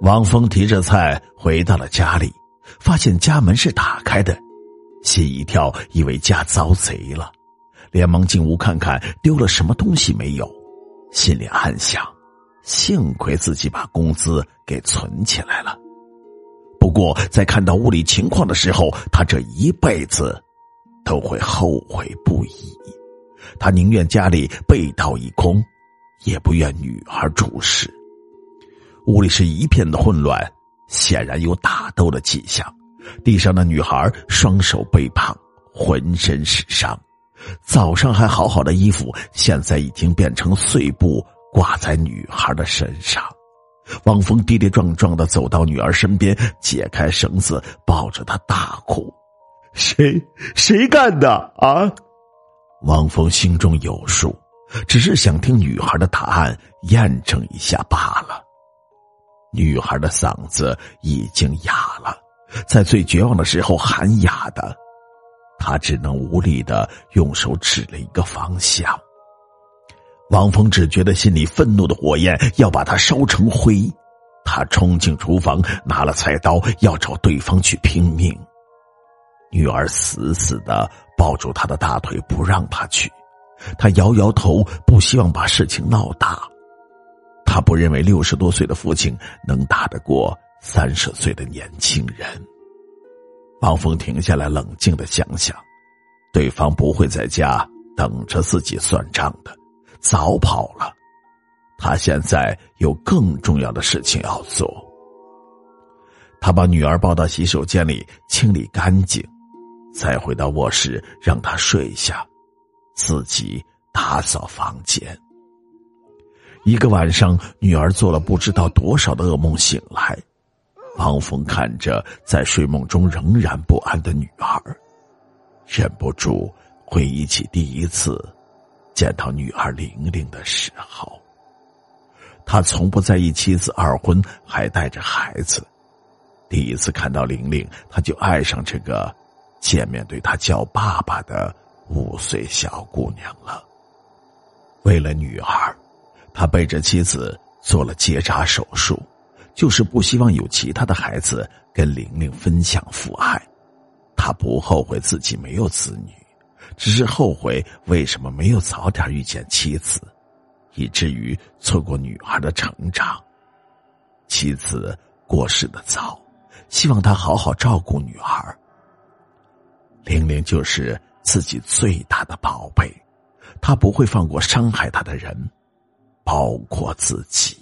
王峰提着菜回到了家里，发现家门是打开的，心一跳，以为家遭贼了，连忙进屋看看丢了什么东西没有，心里暗想：幸亏自己把工资给存起来了。不过在看到屋里情况的时候，他这一辈子都会后悔不已。他宁愿家里被盗一空，也不愿女儿出事。屋里是一片的混乱，显然有打斗的迹象。地上的女孩双手被绑，浑身是伤。早上还好好的衣服，现在已经变成碎布挂在女孩的身上。汪峰跌跌撞撞的走到女儿身边，解开绳子，抱着她大哭：“谁谁干的啊？”汪峰心中有数，只是想听女孩的答案，验证一下罢了。女孩的嗓子已经哑了，在最绝望的时候喊哑的，他只能无力的用手指了一个方向。王峰只觉得心里愤怒的火焰要把他烧成灰，他冲进厨房拿了菜刀要找对方去拼命。女儿死死的抱住他的大腿不让他去，他摇摇头，不希望把事情闹大。他不认为六十多岁的父亲能打得过三十岁的年轻人。王峰停下来，冷静的想想，对方不会在家等着自己算账的，早跑了。他现在有更重要的事情要做。他把女儿抱到洗手间里清理干净，再回到卧室让她睡下，自己打扫房间。一个晚上，女儿做了不知道多少的噩梦，醒来，王峰看着在睡梦中仍然不安的女儿，忍不住回忆起第一次见到女儿玲玲的时候。他从不在意妻子二婚还带着孩子，第一次看到玲玲，他就爱上这个见面对他叫爸爸的五岁小姑娘了。为了女儿。他背着妻子做了结扎手术，就是不希望有其他的孩子跟玲玲分享父爱。他不后悔自己没有子女，只是后悔为什么没有早点遇见妻子，以至于错过女儿的成长。妻子过世的早，希望他好好照顾女儿。玲玲就是自己最大的宝贝，他不会放过伤害他的人。包括自己。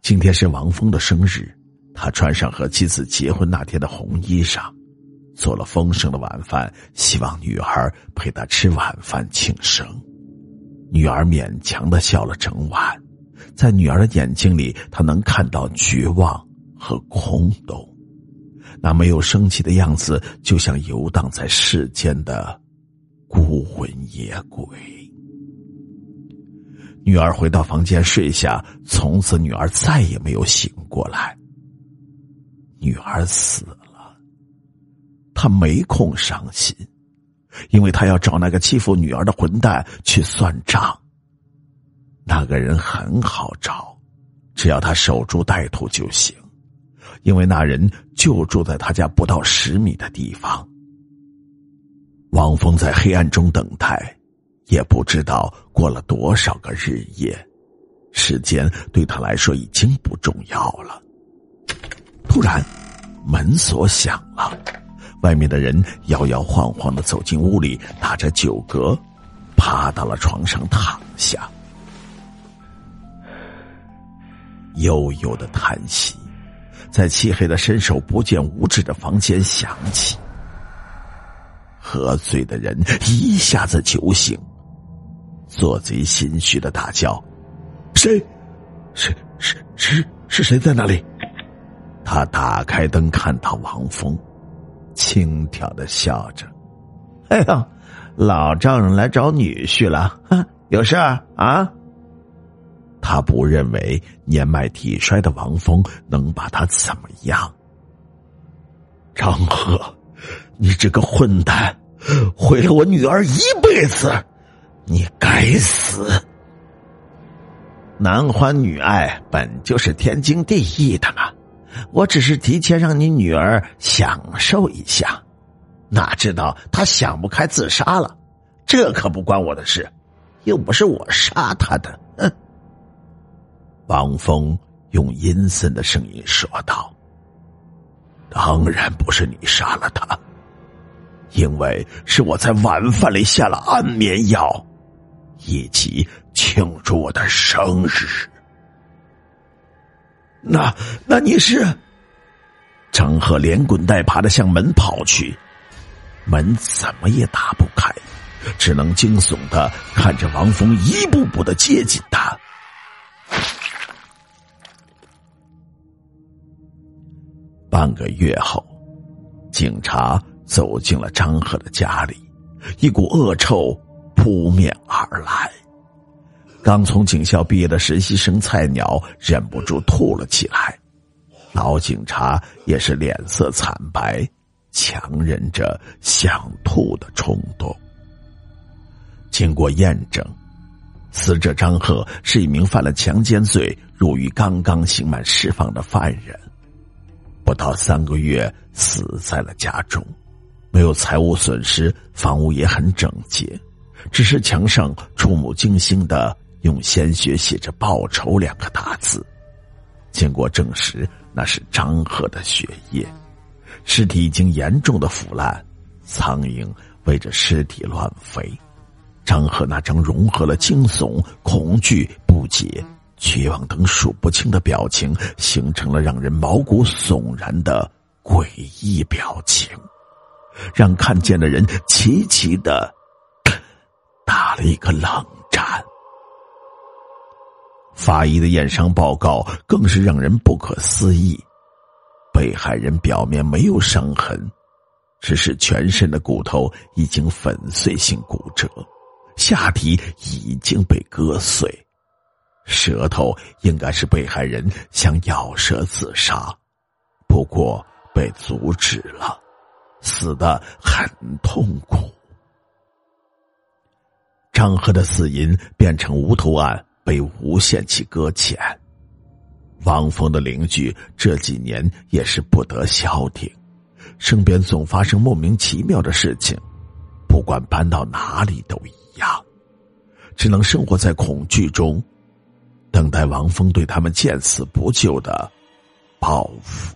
今天是王峰的生日，他穿上和妻子结婚那天的红衣裳，做了丰盛的晚饭，希望女儿陪他吃晚饭庆生。女儿勉强的笑了整晚，在女儿的眼睛里，他能看到绝望和空洞，那没有生气的样子，就像游荡在世间的孤魂野鬼。女儿回到房间睡下，从此女儿再也没有醒过来。女儿死了，他没空伤心，因为他要找那个欺负女儿的混蛋去算账。那个人很好找，只要他守株待兔就行，因为那人就住在他家不到十米的地方。王峰在黑暗中等待。也不知道过了多少个日夜，时间对他来说已经不重要了。突然，门锁响了，外面的人摇摇晃晃的走进屋里，打着酒嗝，爬到了床上躺下，悠悠的叹息，在漆黑的伸手不见五指的房间响起。喝醉的人一下子酒醒。做贼心虚的大叫：“谁？是是是是谁在那里？他打开灯，看到王峰，轻佻的笑着：“哎呀，老丈人来找女婿了，有事啊？”他不认为年迈体衰的王峰能把他怎么样。张赫，你这个混蛋，毁了我女儿一辈子，你该死！男欢女爱本就是天经地义的嘛，我只是提前让你女儿享受一下，哪知道她想不开自杀了，这可不关我的事，又不是我杀她的。哼！王峰用阴森的声音说道：“当然不是你杀了他，因为是我在晚饭里下了安眠药，一起庆祝我的生日。”那那你是？张赫连滚带爬的向门跑去，门怎么也打不开，只能惊悚的看着王峰一步步的接近他。半个月后，警察走进了张赫的家里，一股恶臭扑面而来。刚从警校毕业的实习生菜鸟忍不住吐了起来，老警察也是脸色惨白，强忍着想吐的冲动。经过验证，死者张赫是一名犯了强奸罪、入狱刚刚刑满释放的犯人。不到三个月，死在了家中，没有财物损失，房屋也很整洁，只是墙上触目惊心的用鲜血写着“报仇”两个大字。经过证实，那是张赫的血液，尸体已经严重的腐烂，苍蝇围着尸体乱飞。张赫那张融合了惊悚、恐惧、不解。绝望等数不清的表情，形成了让人毛骨悚然的诡异表情，让看见的人齐齐的打了一个冷战。法医的验伤报告更是让人不可思议：被害人表面没有伤痕，只是全身的骨头已经粉碎性骨折，下体已经被割碎。舌头应该是被害人想咬舌自杀，不过被阻止了，死的很痛苦。张赫的死因变成无头案，被无限期搁浅。王峰的邻居这几年也是不得消停，身边总发生莫名其妙的事情，不管搬到哪里都一样，只能生活在恐惧中。等待王峰对他们见死不救的报复。